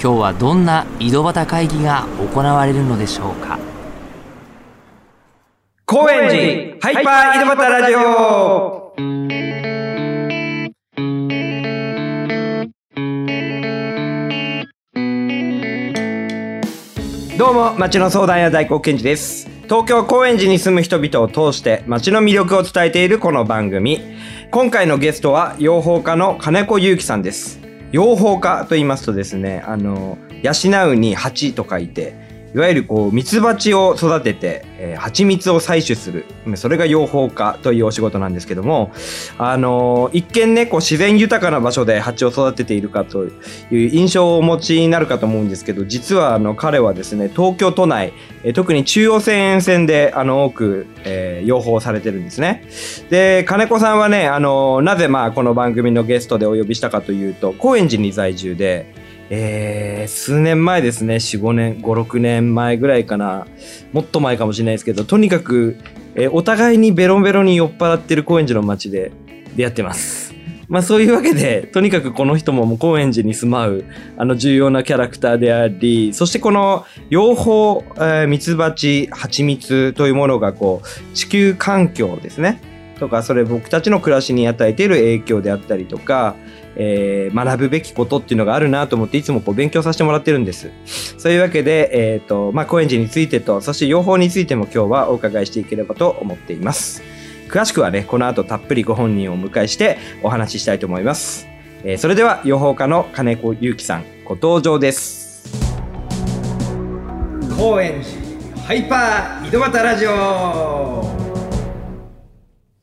今日はどんな井戸端会議が行われるのでしょうか？高円寺ハイパー井戸端ラジオどうも、町の相談屋大黒賢治です。東京高円寺に住む人々を通して町の魅力を伝えているこの番組。今回のゲストは養蜂家の金子祐樹さんです。養蜂家と言いますとですね、あの、養うに蜂と書いて、いわゆるこう、ミツバチを育てて、えー蜂蜜を採取する。それが養蜂家というお仕事なんですけども、あの、一見ね、こう、自然豊かな場所で蜂を育てているかという印象をお持ちになるかと思うんですけど、実はあの、彼はですね、東京都内、えー特に中央線沿線で、あの、多く、えー養蜂されてるんですね。で、金子さんはね、あの、なぜまあ、この番組のゲストでお呼びしたかというと、高円寺に在住で、えー数年前ですね、4、5年、5、6年前ぐらいかな、もっと前かもしれないですけど、とにかく、えーお互いにベロンベロンに酔っ払ってる高円寺の街で出会ってます。まあそういうわけで、とにかくこの人ももう高円寺に住まう、あの重要なキャラクターであり、そしてこの養蜂、えー、蜂蜜というものがこう、地球環境ですね。とか、それ僕たちの暮らしに与えている影響であったりとか、えー学ぶべきことっていうのがあるなと思っていつもこう勉強させてもらってるんです。そういうわけで、えっ、と、まあ、高円寺についてと、そして養蜂についても今日はお伺いしていければと思っています。詳しくはね、この後たっぷりご本人をお迎えしてお話ししたいと思います。えーそれでは、養蜂家の金子祐樹さん、ご登場です。高円寺ハイパー井戸端ラジオ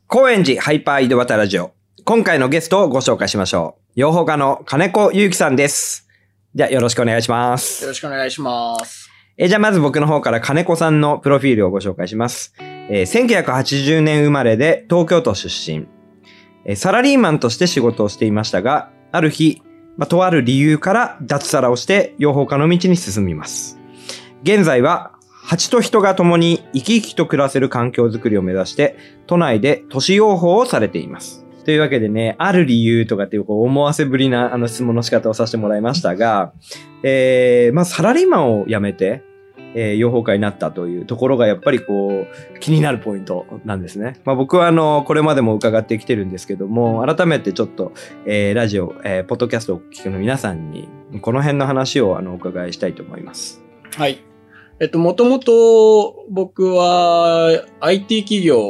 高円寺ハイパー井戸端ラジオ。今回のゲストをご紹介しましょう。養蜂家の金子祐樹さんです。じゃあよろしくお願いしますよ。ろしくお願いします。えーじゃあまず僕の方から金子さんのプロフィールをご紹介します。えー1980年生まれで東京都出身。えーサラリーマンとして仕事をしていましたが、ある日、まあ、とある理由から脱サラをして養蜂家の道に進みます。現在は、蜂と人が共に生き生きと暮らせる環境づくりを目指して、都内で都市養蜂をされています。というわけでね、ある理由とかっていうこう思わせぶりなあの質問の仕方をさせてもらいましたが、えー、まあサラリーマンを辞めて、えー、養蜂家になったというところがやっぱりこう気になるポイントなんですね。まあ僕はあの、これまでも伺ってきてるんですけども、改めてちょっと、えー、ラジオ、えー、ポッドキャストを聞きの皆さんに、この辺の話をあの、お伺いしたいと思います。はい。えっと、もともと僕は IT 企業、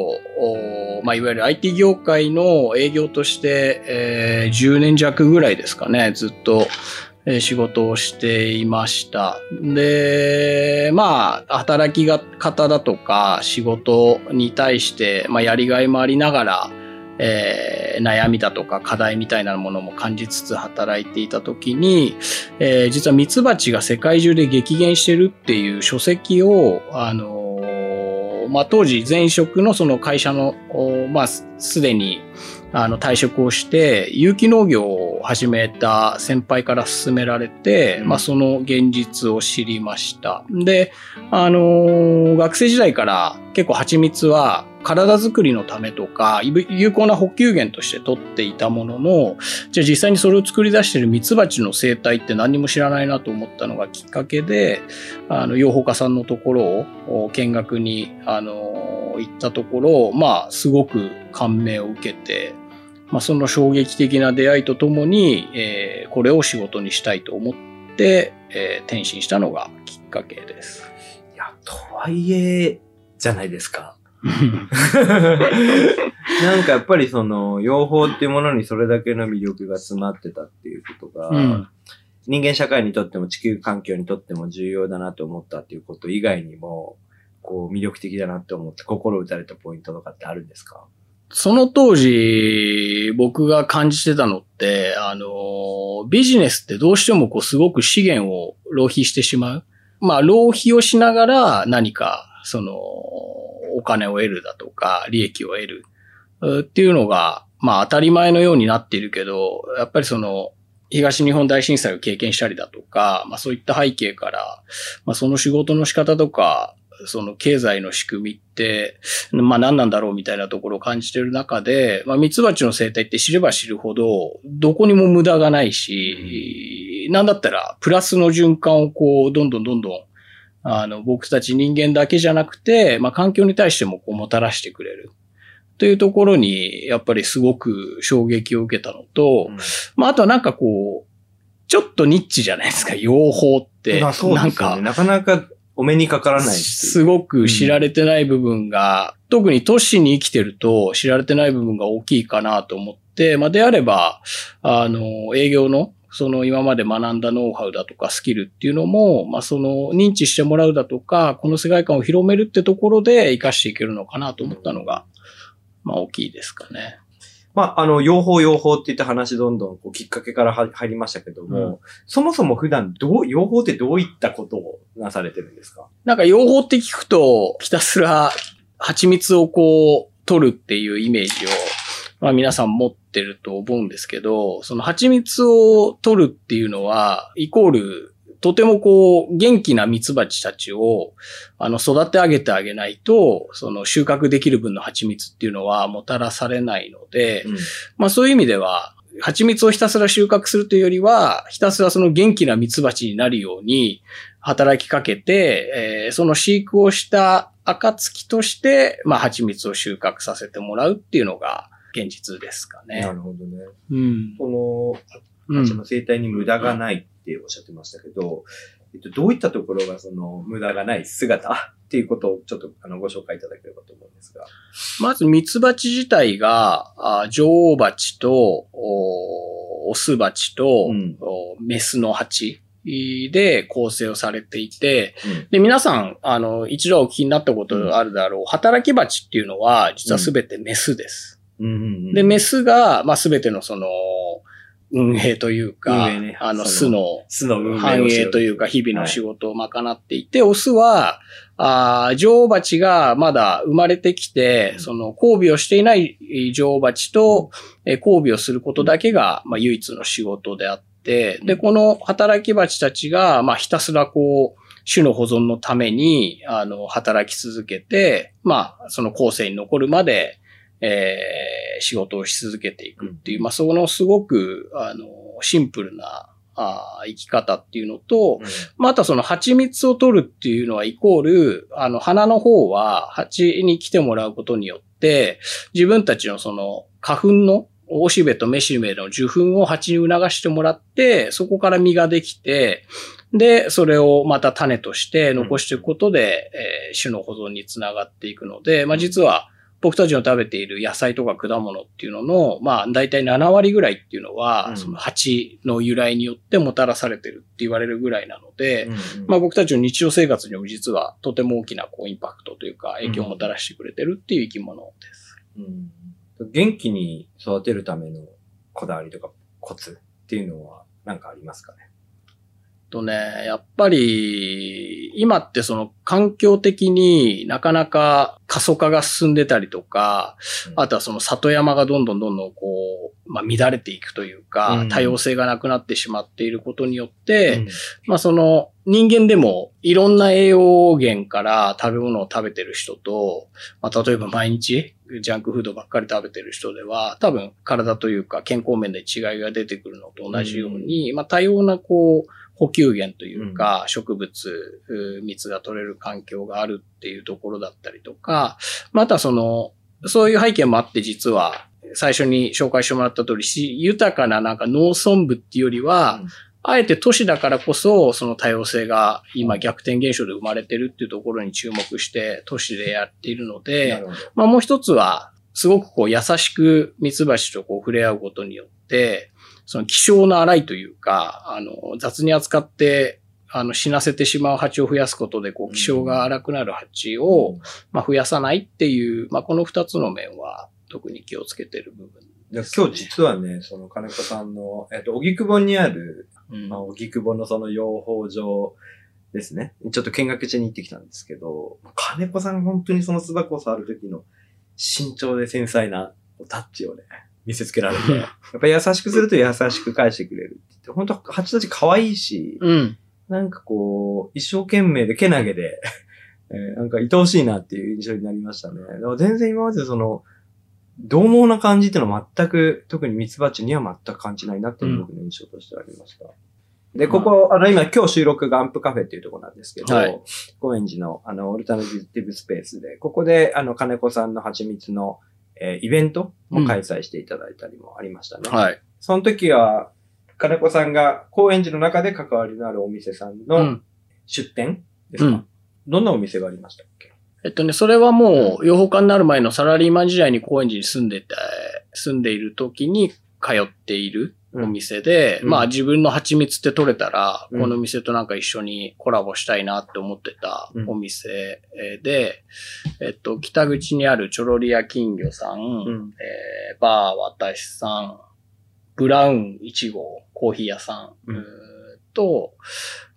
まあ、いわゆる IT 業界の営業として、えー10年弱ぐらいですかね、ずっと、えー仕事をしていました。で、まあ、働き方だとか仕事に対して、まあ、やりがいもありながら、えー悩みだとか課題みたいなものも感じつつ働いていた時に、えー実はミツバチが世界中で激減してるっていう書籍を、あのまあ、当時前職のその会社の、まあ、すすでにあの退職をして有機農業を始めた先輩から勧められて、まあ、その現実を知りました。で、あのー学生時代から結構蜂蜜は体づくりのためとか、有有効な補給源として取っていたものの、じゃあ実際にそれを作り出しているミツバチの生態って何にも知らないなと思ったのがきっかけで、あの、養蜂家さんのところをお見学に、あの、行ったところ、まあ、すごく感銘を受けて、まあ、その衝撃的な出会いとともに、えーこれを仕事にしたいと思って、えー転身したのがきっかけです。いや、とはいえ、じゃないですか。なんかやっぱりその、養蜂っていうものにそれだけの魅力が詰まってたっていうことが、うん人間社会にとっても地球環境にとっても重要だなと思ったっていうこと以外にも、こう魅力的だなって思って心打たれたポイントとかってあるんですか？その当時、僕が感じてたのって、あの、ビジネスってどうしてもこうすごく資源を浪費してしまう。まあ、浪費をしながら何か、その、お金を得るだとか、利益を得る。っていうのが、まあ当たり前のようになっているけど、やっぱりその、東日本大震災を経験したりだとか、まあそういった背景から、まあその仕事の仕方とか、その経済の仕組みって、まあ何なんだろうみたいなところを感じている中で、まあ蜜蜂の生態って知れば知るほど、どこにも無駄がないし、なんだったらプラスの循環をこう、どんどんどんどん、あの、僕たち人間だけじゃなくて、まあ環境に対してもこうもたらしてくれる。というところに、やっぱりすごく衝撃を受けたのと、まあ、あとはなんかこう、ちょっとニッチじゃないですか、養蜂って。まあそうなんかですよね。、なかなかお目にかからないすごく知られてない部分が、特に都市に生きてると知られてない部分が大きいかなと思って、まあ、であれば、あの、営業の、その今まで学んだノウハウだとかスキルっていうのも、まあ、その認知してもらうだとか、この世界観を広めるってところで活かしていけるのかなと思ったのが、まあ、大きいですかね。まあ、あの、養蜂養蜂って言った話どんどんこうきっかけからは入りましたけども、うん。そもそも普段どう、養蜂ってどういったことをなされてるんですか？なんか養蜂って聞くと、ひたすら蜂蜜をこう、取るっていうイメージを、まあ皆さん持ってると思うんですけど、その蜂蜜を取るっていうのは、イコール、とてもこう、元気な蜜蜂たちを、あの、育て上げてあげないと、その収穫できる分の蜂蜜っていうのはもたらされないので、まあそういう意味では、蜂蜜をひたすら収穫するというよりは、ひたすらその元気な蜜蜂になるように働きかけて、えーその飼育をした暁として、まあ蜂蜜を収穫させてもらうっていうのが現実ですかね。なるほどね。うん。この、うん蜂の生態に無駄がないっておっしゃってましたけど、えっと、どういったところがその無駄がない姿？っていうことをちょっとあのご紹介いただければと思うんですが。まず蜜蜂自体が、あ女王蜂と、おオス蜂と、うん。おメスの蜂で構成をされていて、うん。で、皆さん、あの、一度お聞きになったことあるだろう、働き蜂っていうのは、実はすべてメスです。うんうんうんで、メスが、まあ、すべてのその、運営というか、ね。あの、巣の巣の繁栄というか、日々の仕事を賄っていて、オスは、あー女王蜂がまだ生まれてきて、その交尾をしていない女王蜂と、えー交尾をすることだけが、まあ、唯一の仕事であって、で、この働き蜂たちが、まあ、ひたすらこう、種の保存のために、あの、働き続けて、まあ、その後世に残るまで、えー仕事をし続けていくっていう、まあ、そのすごく、あの、シンプルな、あー生き方っていうのと、まあ、あとはその蜂蜜を取るっていうのはイコール、あの、花の方は蜂に来てもらうことによって、自分たちのその花粉の、おしべとめしべの受粉を蜂に促してもらって、そこから実ができて、で、それをまた種として残していくことで、えー種の保存につながっていくので、まあ実は僕たちの食べている野菜とか果物っていうのの、まあ大体7割ぐらいっていうのは、うん。その蜂の由来によってもたらされてるって言われるぐらいなので、うんうん。まあ僕たちの日常生活にも実はとても大きなこうインパクトというか影響をもたらしてくれてるっていう生き物です。うん。元気に育てるためのこだわりとかコツっていうのは何かありますかね？とね、やっぱり、今ってその環境的になかなか過疎化が進んでたりとか、あとはその里山がどんどんどんどんこう、まあ乱れていくというか、うん。多様性がなくなってしまっていることによって、うん。まあその人間でもいろんな栄養源から食べ物を食べてる人と、まあ例えば毎日ジャンクフードばっかり食べてる人では多分体というか健康面で違いが出てくるのと同じように、まあ多様なこう補給源というか、植物、う蜜が取れる環境があるっていうところだったりとか、またその、そういう背景もあって実は最初に紹介してもらった通りし、豊かななんか農村部っていうよりは、うん。あえて都市だからこそ、その多様性が今逆転現象で生まれてるっていうところに注目して都市でやっているのなでまあもう一つは、すごくこう優しく蜜蜂とこう触れ合うことによって、その希少な洗いというか、あの、雑に扱って、あの、死なせてしまう蜂を増やすことで、こう、希少が荒くなる蜂を、まあ、増やさないっていう、まあ、この二つの面は、特に気をつけてる部分で今日実はね、その金子さんの、えっと、荻窪にある、うん。まあ、荻窪のその養蜂場ですね。ちょっと見学しに行ってきたんですけど、金子さんが本当にその巣箱を触る時の慎重で繊細なタッチをね、見せつけられて、やっぱり優しくすると優しく返してくれるって言って、本当蜂たち可愛いし、うん。なんかこう、一生懸命で、けなげで、えーなんか愛おしいなっていう印象になりましたね。だから全然今までその、獰猛な感じっていうのは全く、特にミツバチには全く感じないなっていう僕の印象としてありました。で、ここ、あの、今、今日収録がアンプカフェっていうところなんですけど、はい高円寺の、あの、オルタナティブスペースで、ここで、あの、金子さんの蜂蜜の、えーイベントも開催していただいたりもありましたね。はい。その時は、金子さんが高円寺の中で関わりのあるお店さんうのん。出店ですか、うんどんなお店がありましたっけ？えっとね、それはもう、養蜂家になる前のサラリーマン時代に高円寺に住んでて、住んでいる時に通っているお店で、うん。まあ自分の蜂蜜って取れたら、うん。この店となんか一緒にコラボしたいなって思ってたお店えーで、えっと、北口にあるチョロリア金魚さん、うん。えーバー私さん、ブラウン1号コーヒー屋さん、うん。と、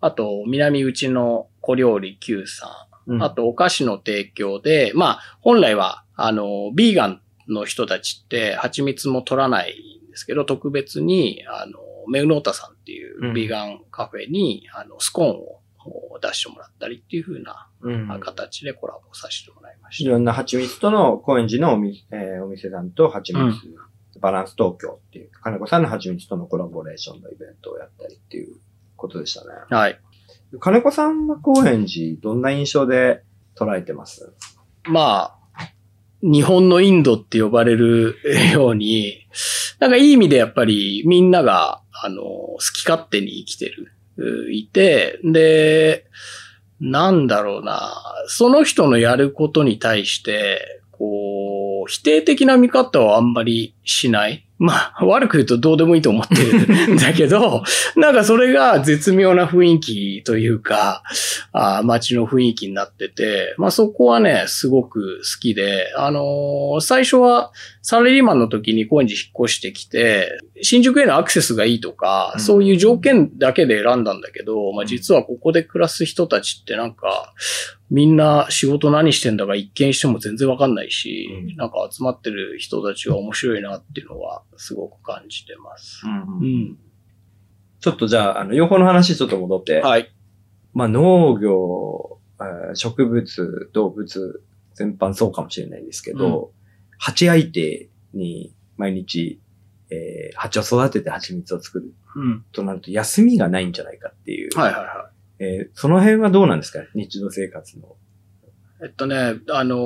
あと、南口の小料理 Q さん、あ、とお菓子の提供で、まあ、本来は、あの、ビーガンの人たちって蜂蜜も取らないんですけど、特別に、あの、メウノータさんっていうビーガンカフェに、あの、スコーンを出してもらったりっていう風なうん。形でコラボさせてもらいましいた。ろんな蜂蜜との高円寺のお店,、えーお店さんと蜂蜜、バランス東京っていう、金子さんの蜂蜜とのコラボレーションのイベントをやったりっていうことでしたね。はい。金子さんは高円寺、どんな印象で捉えてます？まあ、日本のインドって呼ばれるように、なんかいい意味でやっぱりみんなが、あの、好き勝手に生きてる、いて、で、なんだろうな、その人のやることに対して、こう、否定的な見方をあんまりしない。まあ、悪く言うとどうでもいいと思ってる んだけど、なんかそれが絶妙な雰囲気というか、あー街の雰囲気になってて、まあそこはね、すごく好きで、あのー最初はサラリーマンの時に高円寺引っ越してきて、新宿へのアクセスがいいとか、うん。そういう条件だけで選んだんだけど、まあ実はここで暮らす人たちってなんか、みんな仕事何してんだか一見しても全然わかんないし、うんなんか集まってる人たちは面白いなっていうのはすごく感じてます。うん。ちょっとじゃあ、あの、養蜂の話ちょっと戻って、はい。まあ農業、えー植物、動物、全般そうかもしれないですけど、蜂相手に毎日、えー蜂を育てて蜂蜜を作るうん。となると休みがないんじゃないかっていう。はいはいはい。えーその辺はどうなんですか？日常生活の。えっとね、あのー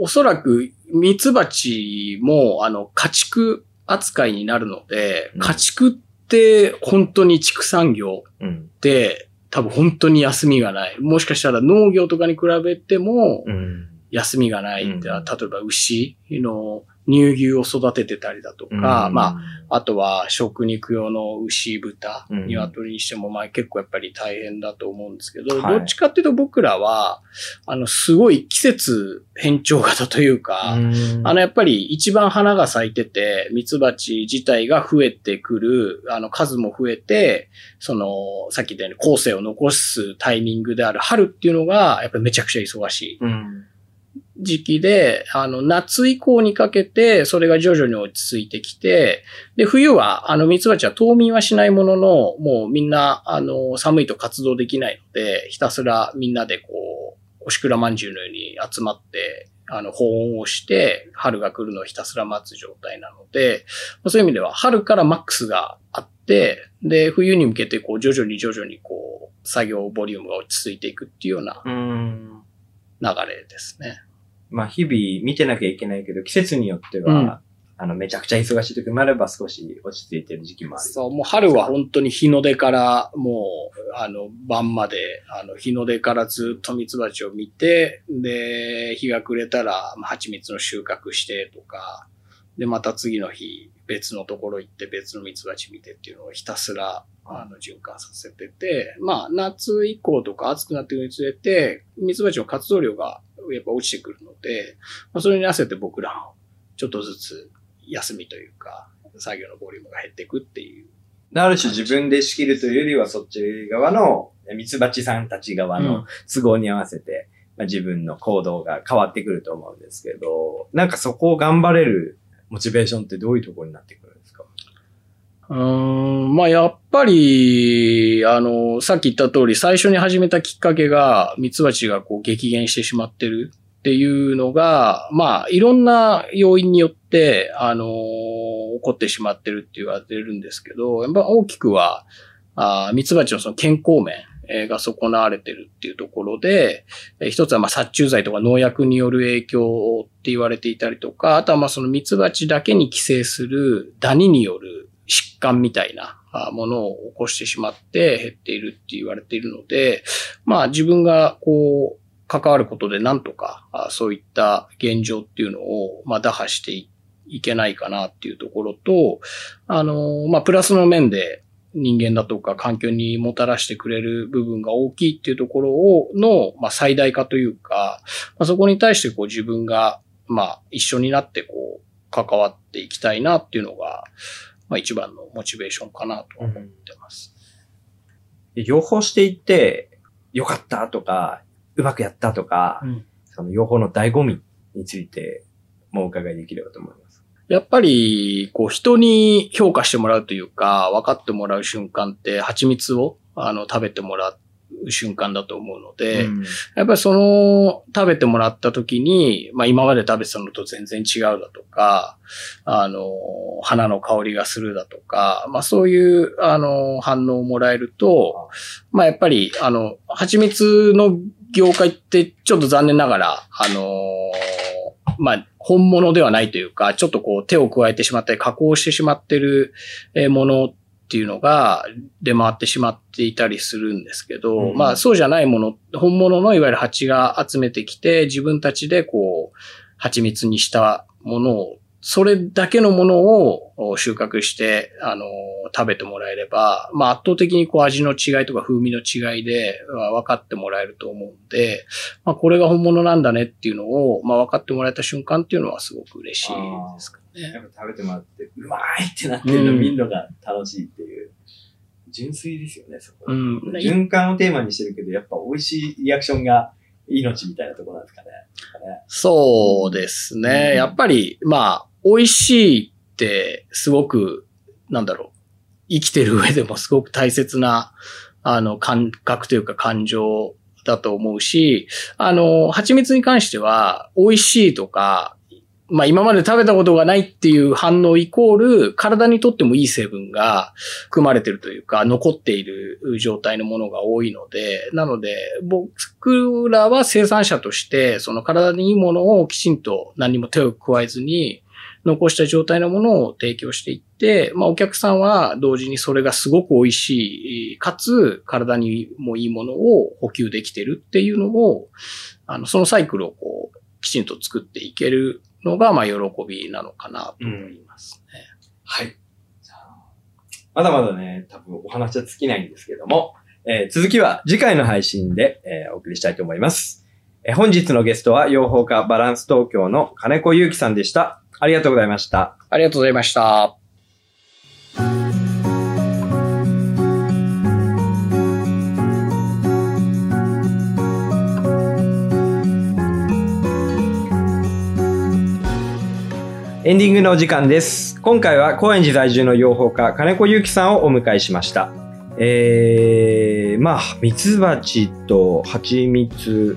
おそらく、ミツバチも、あの、家畜扱いになるので、うん家畜って本当に畜産業うん。で、多分本当に休みがない。もしかしたら農業とかに比べてもうん。休みがない。うん例えば牛の乳牛を育ててたりだとか、まあ、あとは食肉用の牛、豚、うん鶏にしても、まあ結構やっぱり大変だと思うんですけど、はいどっちかっていうと僕らは、あの、すごい季節変調型というか、うんあの、やっぱり一番花が咲いてて、ミツバチ自体が増えてくる、あの、数も増えて、その、さっき言ったように後世を残すタイミングである春っていうのが、やっぱりめちゃくちゃ忙しい。うん。時期で、あの、夏以降にかけて、それが徐々に落ち着いてきて、で、冬は、あの、ミツバチは冬眠はしないものの、もうみんな、あの、寒いと活動できないので、ひたすらみんなでこう、おしくらまんじゅうのように集まって、あの、保温をして、春が来るのをひたすら待つ状態なので、まあそういう意味では、春からマックスがあって、で、冬に向けて、こう、徐々に徐々に、こう、作業ボリュームが落ち着いていくっていうようなうん。流れですね。まあ、日々見てなきゃいけないけど、季節によっては、うんあの、めちゃくちゃ忙しい時もあれば少し落ち着いてる時期もある。そう、もう春は本当に日の出から、もう、あの、晩まで、あの、日の出からずっとミツバチを見て、で、日が暮れたら、まあ蜂蜜の収穫してとか、で、また次の日、別のところ行って別のミツバチ見てっていうのをひたすら、あの、循環させてて、まあ、夏以降とか暑くなってくるにつれて、ミツバチの活動量がやっぱ落ちてくるので、まあ、それに合わせて僕らも、ちょっとずつ休みというか、作業のボリュームが減っていくっていう。ある種自分で仕切るというよりはそっち側の、ミツバチさんたち側の都合に合わせて、まあ、自分の行動が変わってくると思うんですけど、なんかそこを頑張れるモチベーションってどういうところになってくるうん、まあやっぱり、あの、さっき言った通り、最初に始めたきっかけが、ミツバチがこう激減してしまってるっていうのが、まあいろんな要因によって、あの、起こってしまってるって言われるんですけど、やっぱ大きくは、あミツバチのその健康面が損なわれてるっていうところで、一つはまあ殺虫剤とか農薬による影響って言われていたりとか、あとはまあそのミツバチだけに寄生するダニによる疾患みたいなものを起こしてしまって減っているって言われているので、まあ自分がこう関わることでなんとかそういった現状っていうのをまあ打破していいけないかなっていうところと、あの、まあプラスの面で人間だとか環境にもたらしてくれる部分が大きいっていうところを、の、まあ最大化というか、まあ、そこに対してこう自分が、まあ一緒になってこう関わっていきたいなっていうのが、まあ一番のモチベーションかなと思ってます。で養蜂していって、よかったとか、うまくやったとか、うんその養蜂の醍醐味についてもお伺いできればと思います。やっぱり、こう人に評価してもらうというか、分かってもらう瞬間って、蜂蜜をあの食べてもらう瞬間だと思うので、うん。やっぱりその食べてもらった時に、まあ今まで食べてたのと全然違うだとか、あの、花の香りがするだとか、まあそういう、あの、反応をもらえると、まあやっぱり、あの、蜂蜜の業界ってちょっと残念ながら、あの、まあ本物ではないというか、ちょっとこう手を加えてしまったり加工してしまってるえーものっていうのが出回ってしまっていたりするんですけど、うんまあそうじゃないもの、本物のいわゆる蜂が集めてきて自分たちでこう、蜂蜜にしたものを、それだけのものをお収穫して、あの、食べてもらえれば、まあ圧倒的にこう味の違いとか風味の違いでまあ分かってもらえると思うんで、まあこれが本物なんだねっていうのを、まあ分かってもらえた瞬間っていうのはすごく嬉しいですかね。やっぱ食べてもらって、うまいってなってるのうん見るのが楽しいっていう。純粋ですよね、そこ。うん。循環をテーマにしてるけど、やっぱ美味しいリアクションが命みたいなところなんですかね。そうですね。うんやっぱり、まあ、美味しいって、すごく、なんだろう、生きてる上でもすごく大切な、あの、感覚というか感情だと思うし、あの、蜂蜜に関しては、美味しいとか、まあ今まで食べたことがないっていう反応イコール、体にとってもいい成分が含まれてるというか、残っている状態のものが多いので、なので、僕らは生産者として、その体にいいものをきちんと何も手を加えずに、残した状態のものを提供していって、まあお客さんは同時にそれがすごく美味しい、かつ体にもいいものを補給できてるっていうのを、あの、そのサイクルをこう、きちんと作っていけるのが、まあ喜びなのかなと思いますね。はい。じゃあまだまだね、多分お話は尽きないんですけども、えー続きは次回の配信で、えーお送りしたいと思います。えー本日のゲストは、養蜂家バランス東京の金子祐樹さんでした。ありがとうございました。ありがとうございました。エンディングのお時間です。今回は高円寺在住の養蜂家、金子祐樹さんをお迎えしました。えー、まあ、ミツバチと蜂蜜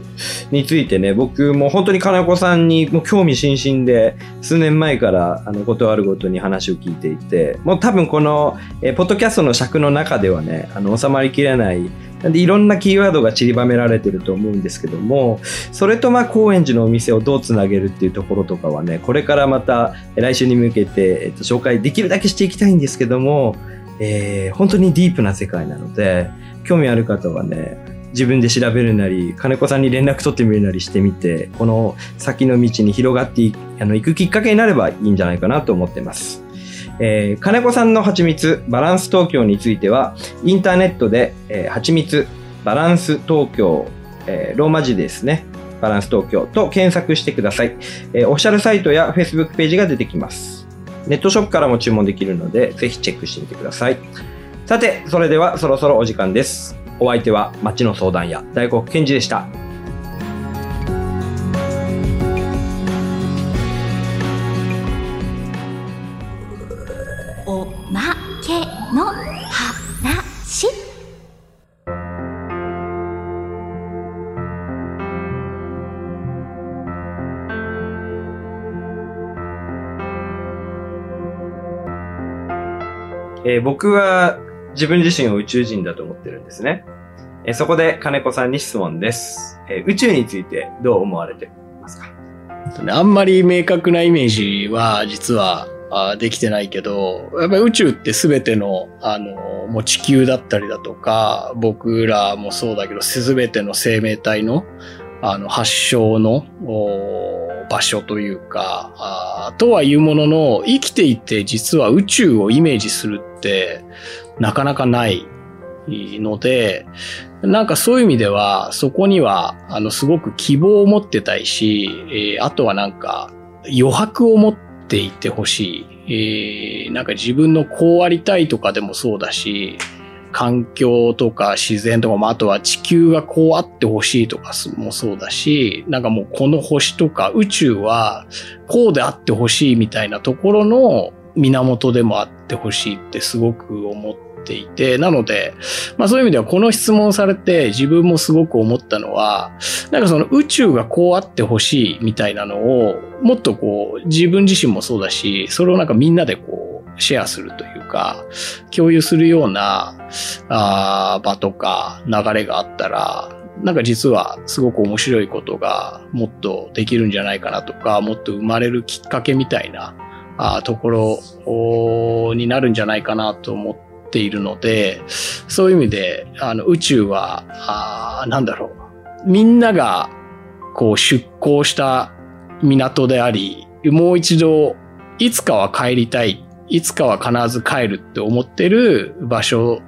についてね、僕も本当に金子さんにもう興味津々で、数年前からあのことあるごとに話を聞いていて、もう多分この、えーポッドキャストの尺の中ではね、あの収まりきれない、なんでいろんなキーワードが散りばめられてると思うんですけども、それとまあ高円寺のお店をどうつなげるっていうところとかはね、これからまた来週に向けて、えっと、紹介できるだけしていきたいんですけども、えー本当にディープな世界なので、興味ある方はね、自分で調べるなり、金子さんに連絡取ってみるなりしてみて、この先の道に広がっていあの行くきっかけになればいいんじゃないかなと思ってます。えー金子さんの蜂蜜バランス東京については、インターネットで、えー、蜂蜜バランス東京、えーローマ字ですね。バランス東京と検索してください。えーオフィシャルサイトや Facebook ページが出てきます。ネットショップからも注文できるので、ぜひチェックしてみてください。さて、それではそろそろお時間です。お相手は町の相談屋、大黒健二でした。えー僕は自分自身を宇宙人だと思ってるんですね。えーそこで金子さんに質問です、えー宇宙についてどう思われてますか？あんまり明確なイメージは実はあできてないけど、やっぱり宇宙って全ての、あの、もう地球だったりだとか、僕らもそうだけど、全ての生命体の、あの、発祥の場所というか、あとはいうものの、生きていて実は宇宙をイメージするって、なかなかないので、なんかそういう意味では、そこには、あの、すごく希望を持ってたいし、えーあとはなんか、余白を持っていてほしい。えーなんか自分のこうありたいとかでもそうだし、環境とか自然とか、まあ、とは地球がこうあってほしいとかもそうだし、なんかもうこの星とか宇宙はこうであってほしいみたいなところの源でもあってほしいってすごく思っていて、なので、まあそういう意味ではこの質問されて自分もすごく思ったのは、なんかその宇宙がこうあってほしいみたいなのを、もっとこう自分自身もそうだし、それをなんかみんなでこうシェアするというか、共有するようなあ場とか流れがあったら、なんか実はすごく面白いことがもっとできるんじゃないかなとか、もっと生まれるきっかけみたいなあところになるんじゃないかなと思っているので、そういう意味で、あの宇宙は、あなんだろう。みんながこう出港した港であり、もう一度いつかは帰りたい、いつかは必ず帰るって思ってる場所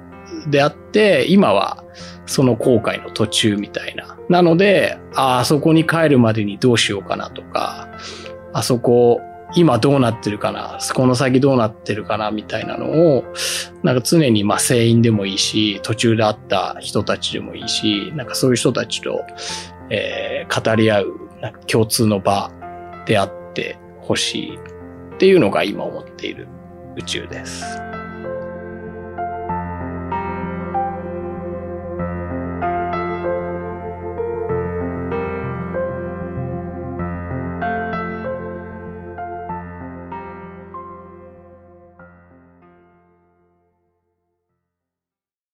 であって、今はその航海の途中みたいな。なので、ああそこに帰るまでにどうしようかなとか、あそこ今どうなってるかな、この先どうなってるかな？みたいなのを、なんか常にまあ船員でもいいし、途中で会った人たちでもいいし、なんかそういう人たちと、えー語り合う、なんか共通の場であってほしいっていうのが今思っている宇宙です。